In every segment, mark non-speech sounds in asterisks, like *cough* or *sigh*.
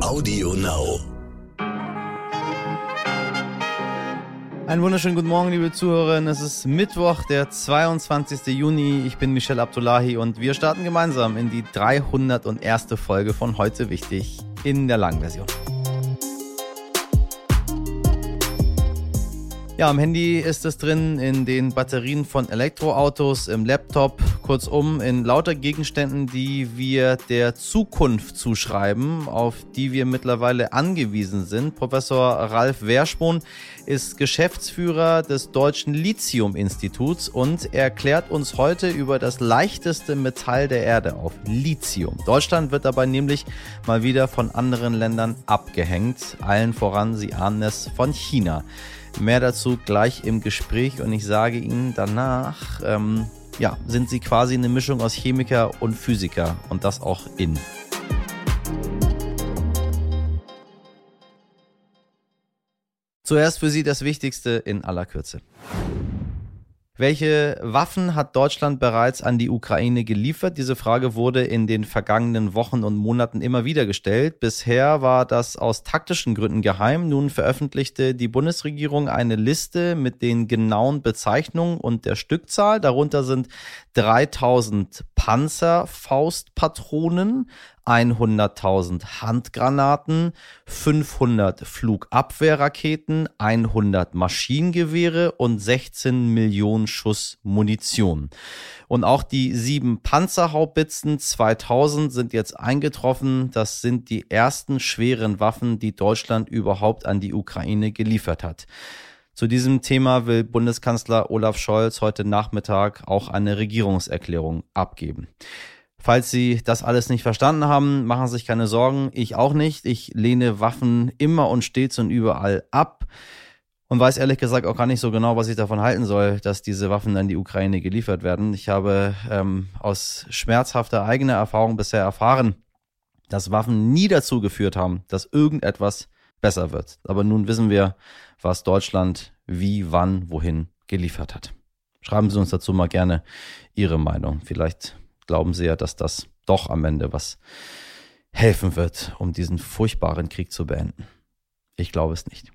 Audio Now. Einen wunderschönen guten Morgen, liebe Zuhörerinnen. Es ist Mittwoch, der 22. Juni. Ich bin Michelle Abdullahi und wir starten gemeinsam in die 301. Folge von Heute Wichtig in der langen Ja, am Handy ist es drin, in den Batterien von Elektroautos, im Laptop, kurzum in lauter Gegenständen, die wir der Zukunft zuschreiben, auf die wir mittlerweile angewiesen sind. Professor Ralf Werschbon ist Geschäftsführer des Deutschen Lithium-Instituts und erklärt uns heute über das leichteste Metall der Erde auf, Lithium. Deutschland wird dabei nämlich mal wieder von anderen Ländern abgehängt, allen voran, Sie ahnen es, von China. Mehr dazu gleich im Gespräch und ich sage Ihnen danach, ähm, ja, sind Sie quasi eine Mischung aus Chemiker und Physiker und das auch in. Zuerst für Sie das Wichtigste in aller Kürze. Welche Waffen hat Deutschland bereits an die Ukraine geliefert? Diese Frage wurde in den vergangenen Wochen und Monaten immer wieder gestellt. Bisher war das aus taktischen Gründen geheim. Nun veröffentlichte die Bundesregierung eine Liste mit den genauen Bezeichnungen und der Stückzahl. Darunter sind 3000 Panzerfaustpatronen, 100.000 Handgranaten, 500 Flugabwehrraketen, 100 Maschinengewehre und 16 Millionen Schuss Munition. Und auch die sieben Panzerhaubitzen 2000 sind jetzt eingetroffen. Das sind die ersten schweren Waffen, die Deutschland überhaupt an die Ukraine geliefert hat. Zu diesem Thema will Bundeskanzler Olaf Scholz heute Nachmittag auch eine Regierungserklärung abgeben. Falls Sie das alles nicht verstanden haben, machen Sie sich keine Sorgen. Ich auch nicht. Ich lehne Waffen immer und stets und überall ab und weiß ehrlich gesagt auch gar nicht so genau, was ich davon halten soll, dass diese Waffen an die Ukraine geliefert werden. Ich habe ähm, aus schmerzhafter eigener Erfahrung bisher erfahren, dass Waffen nie dazu geführt haben, dass irgendetwas besser wird. Aber nun wissen wir, was Deutschland wie, wann, wohin geliefert hat. Schreiben Sie uns dazu mal gerne Ihre Meinung. Vielleicht glauben sie ja, dass das doch am Ende was helfen wird, um diesen furchtbaren Krieg zu beenden. Ich glaube es nicht.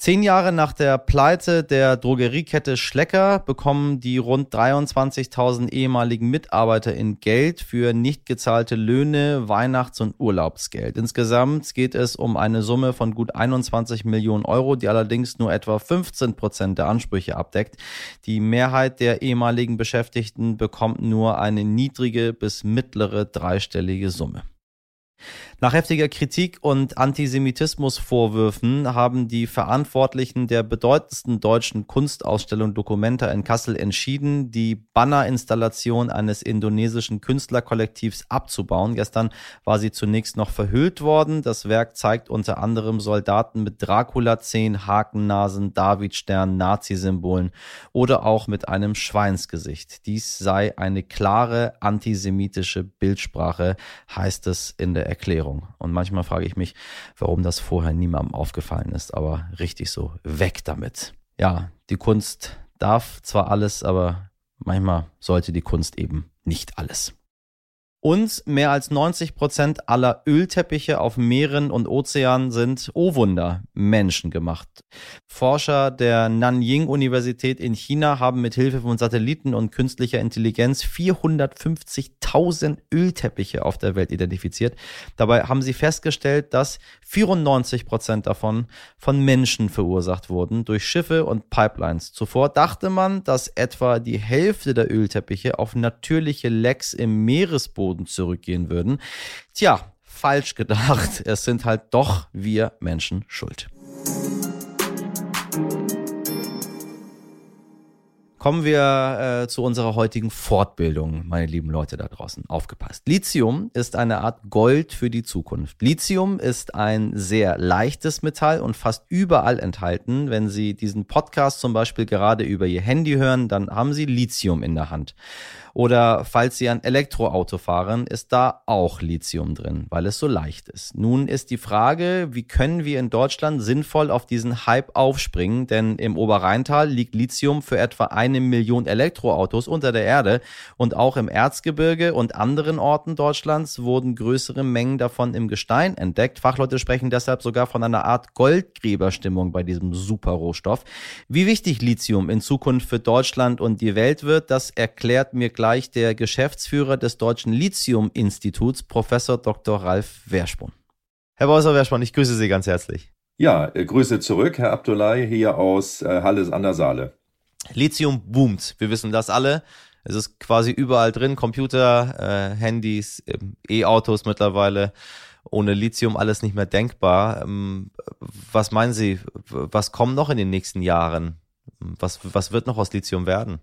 Zehn Jahre nach der Pleite der Drogeriekette Schlecker bekommen die rund 23.000 ehemaligen Mitarbeiter in Geld für nicht gezahlte Löhne, Weihnachts- und Urlaubsgeld. Insgesamt geht es um eine Summe von gut 21 Millionen Euro, die allerdings nur etwa 15 Prozent der Ansprüche abdeckt. Die Mehrheit der ehemaligen Beschäftigten bekommt nur eine niedrige bis mittlere dreistellige Summe. Nach heftiger Kritik und Antisemitismusvorwürfen haben die Verantwortlichen der bedeutendsten deutschen Kunstausstellung Documenta in Kassel entschieden, die Bannerinstallation eines indonesischen Künstlerkollektivs abzubauen. Gestern war sie zunächst noch verhüllt worden. Das Werk zeigt unter anderem Soldaten mit Dracula-Zehen, Hakennasen, Davidstern, Nazi-Symbolen oder auch mit einem Schweinsgesicht. Dies sei eine klare antisemitische Bildsprache, heißt es in der Erklärung. Erklärung. Und manchmal frage ich mich, warum das vorher niemandem aufgefallen ist, aber richtig so, weg damit. Ja, die Kunst darf zwar alles, aber manchmal sollte die Kunst eben nicht alles. Und mehr als 90 Prozent aller Ölteppiche auf Meeren und Ozeanen sind, oh Wunder, menschengemacht. Forscher der Nanying-Universität in China haben mit Hilfe von Satelliten und künstlicher Intelligenz 450.000 Ölteppiche auf der Welt identifiziert. Dabei haben sie festgestellt, dass 94 Prozent davon von Menschen verursacht wurden durch Schiffe und Pipelines. Zuvor dachte man, dass etwa die Hälfte der Ölteppiche auf natürliche Lecks im Meeresboden zurückgehen würden. Tja, falsch gedacht. *laughs* Es sind halt doch wir Menschen schuld. Kommen wir äh, zu unserer heutigen Fortbildung, meine lieben Leute da draußen. Aufgepasst. Lithium ist eine Art Gold für die Zukunft. Lithium ist ein sehr leichtes Metall und fast überall enthalten. Wenn Sie diesen Podcast zum Beispiel gerade über Ihr Handy hören, dann haben Sie Lithium in der Hand. Oder falls Sie ein Elektroauto fahren, ist da auch Lithium drin, weil es so leicht ist. Nun ist die Frage, wie können wir in Deutschland sinnvoll auf diesen Hype aufspringen? Denn im Oberrheintal liegt Lithium für etwa eine Million Elektroautos unter der Erde und auch im Erzgebirge und anderen Orten Deutschlands wurden größere Mengen davon im Gestein entdeckt. Fachleute sprechen deshalb sogar von einer Art Goldgräberstimmung bei diesem Superrohstoff. Wie wichtig Lithium in Zukunft für Deutschland und die Welt wird, das erklärt mir gleich der Geschäftsführer des Deutschen Lithium-Instituts, Professor Dr. Ralf Werspun. Herr Professor Werspun, ich grüße Sie ganz herzlich. Ja, äh, Grüße zurück, Herr Abdullahi, hier aus äh, Halles an der Saale. Lithium boomt, wir wissen das alle. Es ist quasi überall drin, Computer, äh, Handys, E-Autos mittlerweile. Ohne Lithium alles nicht mehr denkbar. Ähm, was meinen Sie, was kommt noch in den nächsten Jahren? Was, was wird noch aus Lithium werden?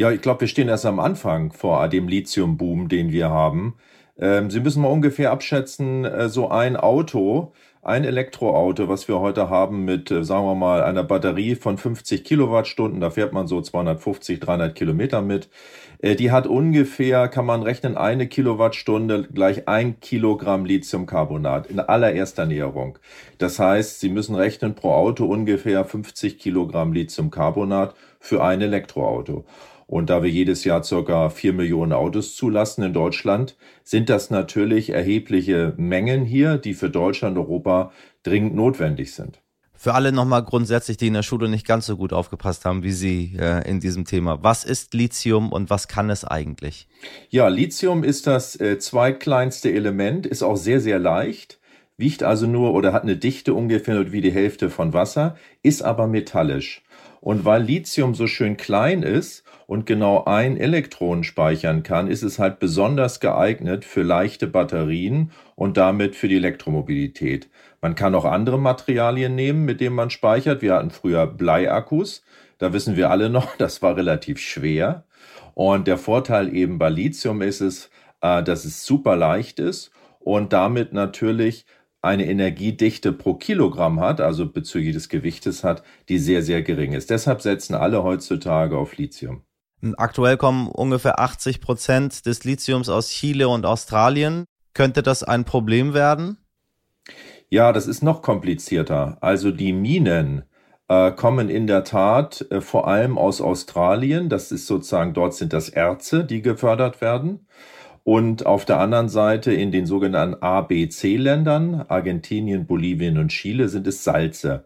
Ja, ich glaube, wir stehen erst am Anfang vor dem Lithium-Boom, den wir haben. Ähm, Sie müssen mal ungefähr abschätzen, äh, so ein Auto, ein Elektroauto, was wir heute haben mit, äh, sagen wir mal, einer Batterie von 50 Kilowattstunden, da fährt man so 250, 300 Kilometer mit, äh, die hat ungefähr, kann man rechnen, eine Kilowattstunde gleich ein Kilogramm Lithiumcarbonat in allererster Näherung. Das heißt, Sie müssen rechnen pro Auto ungefähr 50 Kilogramm Lithiumcarbonat für ein Elektroauto. Und da wir jedes Jahr circa vier Millionen Autos zulassen in Deutschland, sind das natürlich erhebliche Mengen hier, die für Deutschland und Europa dringend notwendig sind. Für alle nochmal grundsätzlich, die in der Schule nicht ganz so gut aufgepasst haben wie Sie äh, in diesem Thema. Was ist Lithium und was kann es eigentlich? Ja, Lithium ist das äh, zweitkleinste Element, ist auch sehr, sehr leicht, wiegt also nur oder hat eine Dichte ungefähr wie die Hälfte von Wasser, ist aber metallisch. Und weil Lithium so schön klein ist und genau ein Elektron speichern kann, ist es halt besonders geeignet für leichte Batterien und damit für die Elektromobilität. Man kann auch andere Materialien nehmen, mit denen man speichert. Wir hatten früher Bleiakkus. Da wissen wir alle noch, *laughs* das war relativ schwer. Und der Vorteil eben bei Lithium ist es, äh, dass es super leicht ist und damit natürlich eine Energiedichte pro Kilogramm hat, also bezüglich des Gewichtes hat, die sehr, sehr gering ist. Deshalb setzen alle heutzutage auf Lithium. Aktuell kommen ungefähr 80 Prozent des Lithiums aus Chile und Australien. Könnte das ein Problem werden? Ja, das ist noch komplizierter. Also die Minen äh, kommen in der Tat äh, vor allem aus Australien. Das ist sozusagen, dort sind das Erze, die gefördert werden. Und auf der anderen Seite in den sogenannten ABC-Ländern, Argentinien, Bolivien und Chile, sind es Salze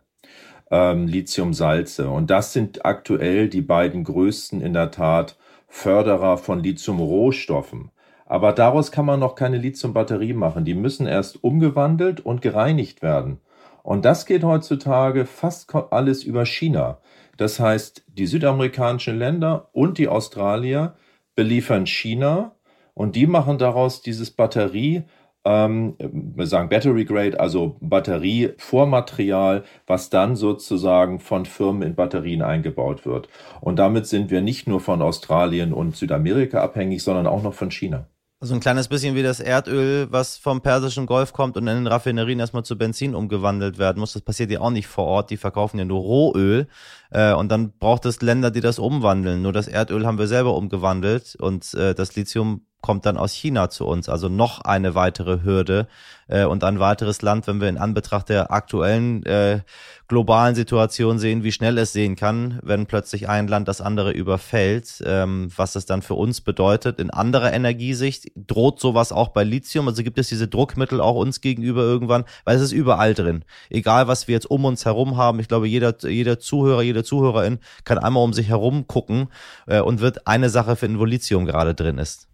ähm, Lithiumsalze. Und das sind aktuell die beiden größten in der Tat Förderer von Lithiumrohstoffen. Aber daraus kann man noch keine Lithiumbatterie machen. Die müssen erst umgewandelt und gereinigt werden. Und das geht heutzutage fast alles über China. Das heißt, die südamerikanischen Länder und die Australier beliefern China und die machen daraus dieses Batterie ähm, wir sagen Battery Grade, also Batterievormaterial, was dann sozusagen von Firmen in Batterien eingebaut wird. Und damit sind wir nicht nur von Australien und Südamerika abhängig, sondern auch noch von China. Also ein kleines bisschen wie das Erdöl, was vom Persischen Golf kommt und in den Raffinerien erstmal zu Benzin umgewandelt werden muss. Das passiert ja auch nicht vor Ort. Die verkaufen ja nur Rohöl. Äh, und dann braucht es Länder, die das umwandeln. Nur das Erdöl haben wir selber umgewandelt und äh, das Lithium kommt dann aus China zu uns. Also noch eine weitere Hürde äh, und ein weiteres Land, wenn wir in Anbetracht der aktuellen äh, globalen Situation sehen, wie schnell es sehen kann, wenn plötzlich ein Land das andere überfällt, ähm, was es dann für uns bedeutet. In anderer Energiesicht droht sowas auch bei Lithium. Also gibt es diese Druckmittel auch uns gegenüber irgendwann, weil es ist überall drin. Egal, was wir jetzt um uns herum haben. Ich glaube, jeder, jeder Zuhörer, jede Zuhörerin kann einmal um sich herum gucken äh, und wird eine Sache finden, wo Lithium gerade drin ist.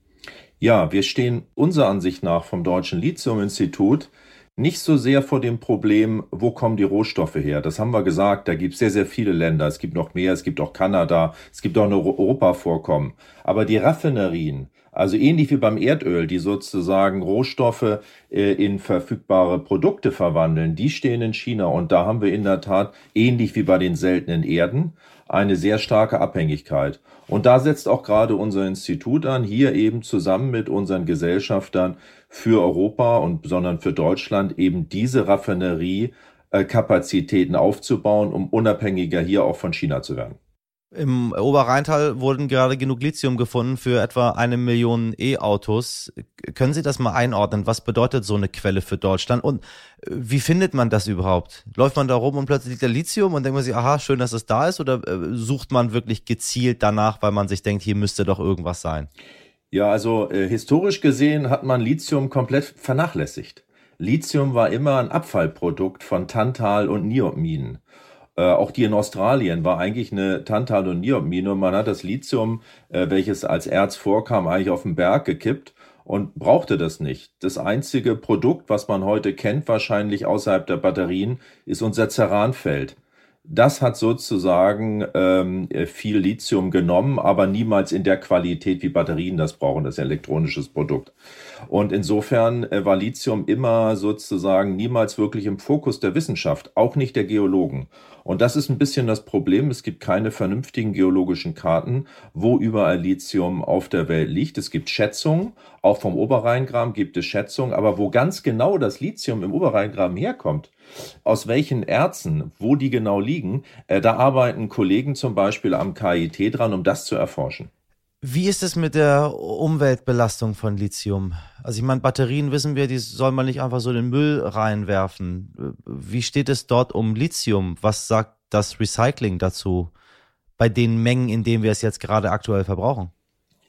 Ja, wir stehen unserer Ansicht nach vom Deutschen Lithium-Institut nicht so sehr vor dem Problem, wo kommen die Rohstoffe her. Das haben wir gesagt, da gibt es sehr, sehr viele Länder. Es gibt noch mehr, es gibt auch Kanada, es gibt auch ein Europa-Vorkommen. Aber die Raffinerien, also ähnlich wie beim Erdöl, die sozusagen Rohstoffe äh, in verfügbare Produkte verwandeln, die stehen in China. Und da haben wir in der Tat, ähnlich wie bei den seltenen Erden, eine sehr starke Abhängigkeit. Und da setzt auch gerade unser Institut an, hier eben zusammen mit unseren Gesellschaftern für Europa und sondern für Deutschland eben diese Raffineriekapazitäten aufzubauen, um unabhängiger hier auch von China zu werden. Im Oberrheintal wurden gerade genug Lithium gefunden für etwa eine Million E-Autos. Können Sie das mal einordnen? Was bedeutet so eine Quelle für Deutschland? Und äh, wie findet man das überhaupt? Läuft man da rum und plötzlich liegt da Lithium und denkt man sich, aha, schön, dass es da ist? Oder äh, sucht man wirklich gezielt danach, weil man sich denkt, hier müsste doch irgendwas sein? Ja, also äh, historisch gesehen hat man Lithium komplett vernachlässigt. Lithium war immer ein Abfallprodukt von Tantal- und Niobminen. Äh, auch die in Australien war eigentlich eine Tantal- und Niobmine und man hat das Lithium, äh, welches als Erz vorkam, eigentlich auf den Berg gekippt und brauchte das nicht. Das einzige Produkt, was man heute kennt, wahrscheinlich außerhalb der Batterien, ist unser Ceranfeld. Das hat sozusagen ähm, viel Lithium genommen, aber niemals in der Qualität, wie Batterien das brauchen. Das ist ein elektronisches Produkt. Und insofern äh, war Lithium immer sozusagen niemals wirklich im Fokus der Wissenschaft, auch nicht der Geologen. Und das ist ein bisschen das Problem. Es gibt keine vernünftigen geologischen Karten, wo überall Lithium auf der Welt liegt. Es gibt Schätzungen, auch vom Oberrheingraben gibt es Schätzungen, aber wo ganz genau das Lithium im Oberrheingraben herkommt, aus welchen Erzen, wo die genau liegen, äh, da arbeiten Kollegen zum Beispiel am KIT dran, um das zu erforschen. Wie ist es mit der Umweltbelastung von Lithium? Also ich meine, Batterien wissen wir, die soll man nicht einfach so in den Müll reinwerfen. Wie steht es dort um Lithium? Was sagt das Recycling dazu bei den Mengen, in denen wir es jetzt gerade aktuell verbrauchen?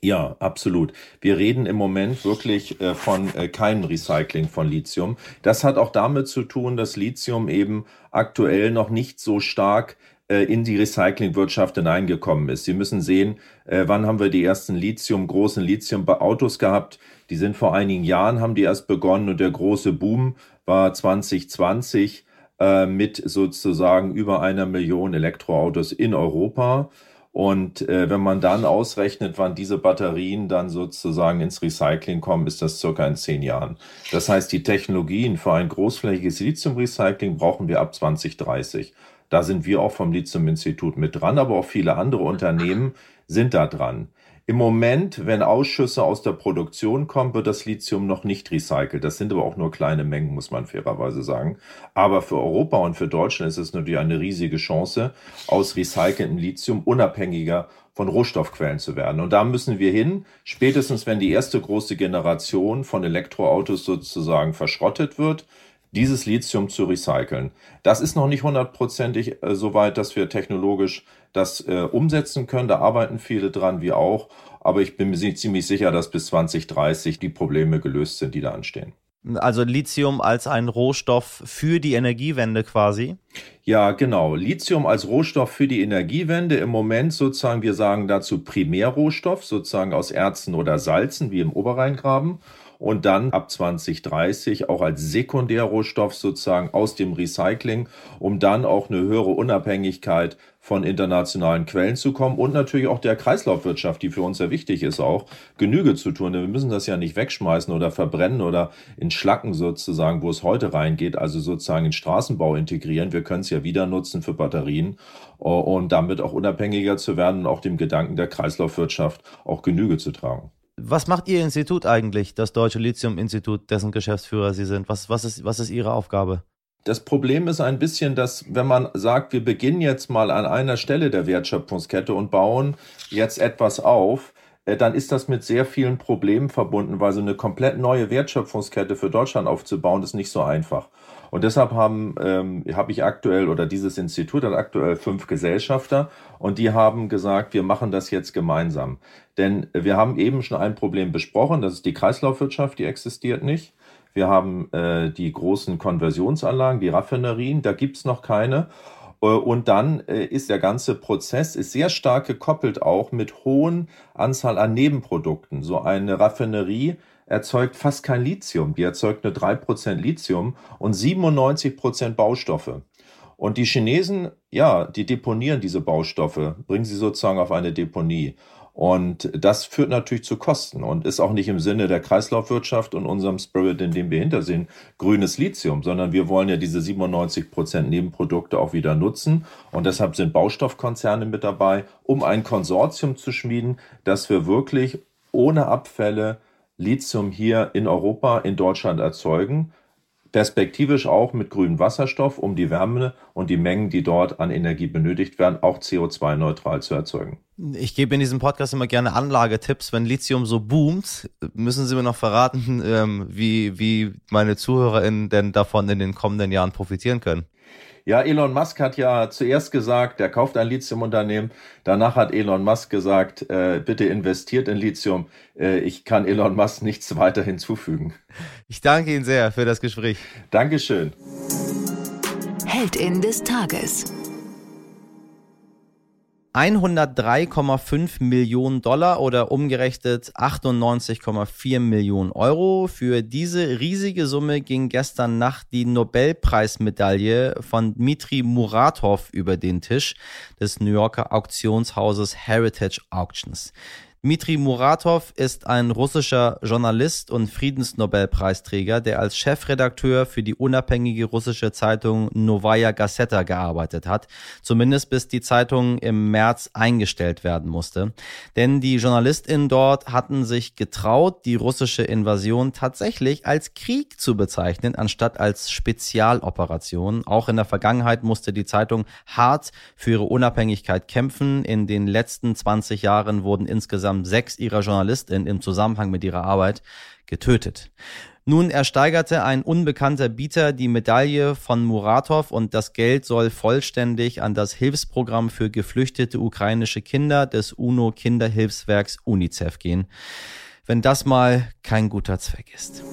Ja, absolut. Wir reden im Moment wirklich äh, von äh, keinem Recycling von Lithium. Das hat auch damit zu tun, dass Lithium eben aktuell noch nicht so stark äh, in die Recyclingwirtschaft hineingekommen ist. Sie müssen sehen, wann haben wir die ersten Lithium, großen Lithium-Autos gehabt. Die sind vor einigen Jahren, haben die erst begonnen und der große Boom war 2020 äh, mit sozusagen über einer Million Elektroautos in Europa. Und äh, wenn man dann ausrechnet, wann diese Batterien dann sozusagen ins Recycling kommen, ist das circa in zehn Jahren. Das heißt, die Technologien für ein großflächiges Lithium-Recycling brauchen wir ab 2030. Da sind wir auch vom Lithium-Institut mit dran, aber auch viele andere Unternehmen sind da dran. Im Moment, wenn Ausschüsse aus der Produktion kommen, wird das Lithium noch nicht recycelt. Das sind aber auch nur kleine Mengen, muss man fairerweise sagen. Aber für Europa und für Deutschland ist es natürlich eine riesige Chance, aus recyceltem Lithium unabhängiger von Rohstoffquellen zu werden. Und da müssen wir hin, spätestens wenn die erste große Generation von Elektroautos sozusagen verschrottet wird, dieses Lithium zu recyceln. Das ist noch nicht hundertprozentig äh, so weit, dass wir technologisch das äh, umsetzen können. Da arbeiten viele dran, wie auch. Aber ich bin mir ziemlich sicher, dass bis 2030 die Probleme gelöst sind, die da anstehen. Also Lithium als ein Rohstoff für die Energiewende quasi? Ja, genau. Lithium als Rohstoff für die Energiewende. Im Moment sozusagen, wir sagen dazu Primärrohstoff, sozusagen aus Erzen oder Salzen, wie im Oberrheingraben und dann ab 2030 auch als Sekundärrohstoff sozusagen aus dem Recycling, um dann auch eine höhere Unabhängigkeit von internationalen Quellen zu kommen und natürlich auch der Kreislaufwirtschaft, die für uns sehr wichtig ist, auch Genüge zu tun. Wir müssen das ja nicht wegschmeißen oder verbrennen oder in Schlacken sozusagen, wo es heute reingeht, also sozusagen in Straßenbau integrieren. Wir können es ja wieder nutzen für Batterien und damit auch unabhängiger zu werden und auch dem Gedanken der Kreislaufwirtschaft auch Genüge zu tragen. Was macht Ihr Institut eigentlich, das Deutsche Lithium-Institut, dessen Geschäftsführer Sie sind? Was, was, ist, was ist Ihre Aufgabe? Das Problem ist ein bisschen, dass wenn man sagt, wir beginnen jetzt mal an einer Stelle der Wertschöpfungskette und bauen jetzt etwas auf, äh, dann ist das mit sehr vielen Problemen verbunden, weil so eine komplett neue Wertschöpfungskette für Deutschland aufzubauen, ist nicht so einfach. Und deshalb haben ähm, habe ich aktuell oder dieses Institut hat aktuell fünf Gesellschafter und die haben gesagt, wir machen das jetzt gemeinsam. Denn wir haben eben schon ein Problem besprochen, das ist die Kreislaufwirtschaft, die existiert nicht. Wir haben äh, die großen Konversionsanlagen, die Raffinerien, da gibt's noch keine. Äh, und dann äh, ist der ganze Prozess ist sehr stark gekoppelt auch mit hohen Anzahl an Nebenprodukten. So eine Raffinerie erzeugt fast kein Lithium. Die erzeugt nur drei Prozent Lithium und 97 Prozent Baustoffe. Und die Chinesen, ja, die deponieren diese Baustoffe, bringen sie sozusagen auf eine Deponie. Und das führt natürlich zu Kosten und ist auch nicht im Sinne der Kreislaufwirtschaft und unserem Spirit, in dem wir hintersehen, grünes Lithium, sondern wir wollen ja diese 97 Prozent Nebenprodukte auch wieder nutzen. Und deshalb sind Baustoffkonzerne mit dabei, um ein Konsortium zu schmieden, dass wir wirklich ohne Abfälle Lithium hier in Europa, in Deutschland erzeugen perspektivisch auch mit grünem Wasserstoff, um die Wärme und die Mengen, die dort an Energie benötigt werden, auch CO2-neutral zu erzeugen. Ich gebe in diesem Podcast immer gerne Anlagetipps. Wenn Lithium so boomt, müssen Sie mir noch verraten, ähm, wie, wie meine ZuhörerInnen denn davon in den kommenden Jahren profitieren können. Ja, Elon Musk hat ja zuerst gesagt, er kauft ein Lithiumunternehmen. Danach hat Elon Musk gesagt, äh, bitte investiert in Lithium. Äh, ich kann Elon Musk nichts weiter hinzufügen. Ich danke Ihnen sehr für das Gespräch. Dankeschön. Heldin des Tages. 103,5 Millionen Dollar oder umgerechnet 98,4 Millionen Euro. Für diese riesige Summe ging gestern Nacht die Nobelpreismedaille von Dmitri Muratov über den Tisch des New Yorker Auktionshauses Heritage Auctions. Dmitri Muratov ist ein russischer Journalist und Friedensnobelpreisträger, der als Chefredakteur für die unabhängige russische Zeitung Novaya Gazeta gearbeitet hat, zumindest bis die Zeitung im März eingestellt werden musste. Denn die JournalistInnen dort hatten sich getraut, die russische Invasion tatsächlich als Krieg zu bezeichnen, anstatt als Spezialoperation. Auch in der Vergangenheit musste die Zeitung hart für ihre Unabhängigkeit kämpfen. In den letzten 20 Jahren wurden insgesamt insgesamt sechs ihrer JournalistInnen im Zusammenhang mit ihrer Arbeit getötet. Nun ersteigerte ein unbekannter Bieter die Medaille von Muratov und das Geld soll vollständig an das Hilfsprogramm für geflüchtete ukrainische Kinder des UNO-Kinderhilfswerks UNICEF gehen. Wenn das mal kein guter Zweck ist.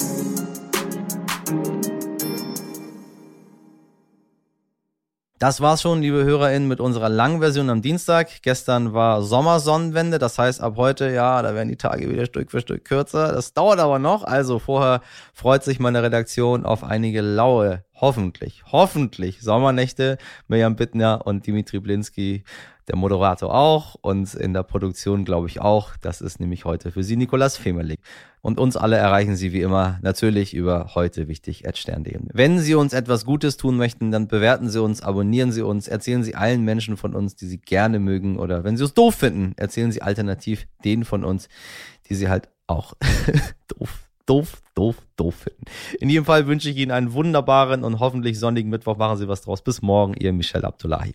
Das war's schon, liebe HörerInnen, mit unserer langen Version am Dienstag. Gestern war Sommersonnenwende, das heißt ab heute, ja, da werden die Tage wieder Stück für Stück kürzer. Das dauert aber noch, also vorher freut sich meine Redaktion auf einige laue, hoffentlich, hoffentlich Sommernächte. Mirjam Bittner und Dimitri Blinski der Moderator auch und in der Produktion glaube ich auch. Das ist nämlich heute für Sie Nikolas Femerling. Und uns alle erreichen Sie wie immer natürlich über heute wichtig stern.de. Wenn Sie uns etwas Gutes tun möchten, dann bewerten Sie uns, abonnieren Sie uns, erzählen Sie allen Menschen von uns, die Sie gerne mögen oder wenn Sie uns doof finden, erzählen Sie alternativ denen von uns, die Sie halt auch *laughs* doof doof, doof, doof finden. In jedem Fall wünsche ich Ihnen einen wunderbaren und hoffentlich sonnigen Mittwoch. Machen Sie was draus. Bis morgen, Ihr Michel Abdullahi.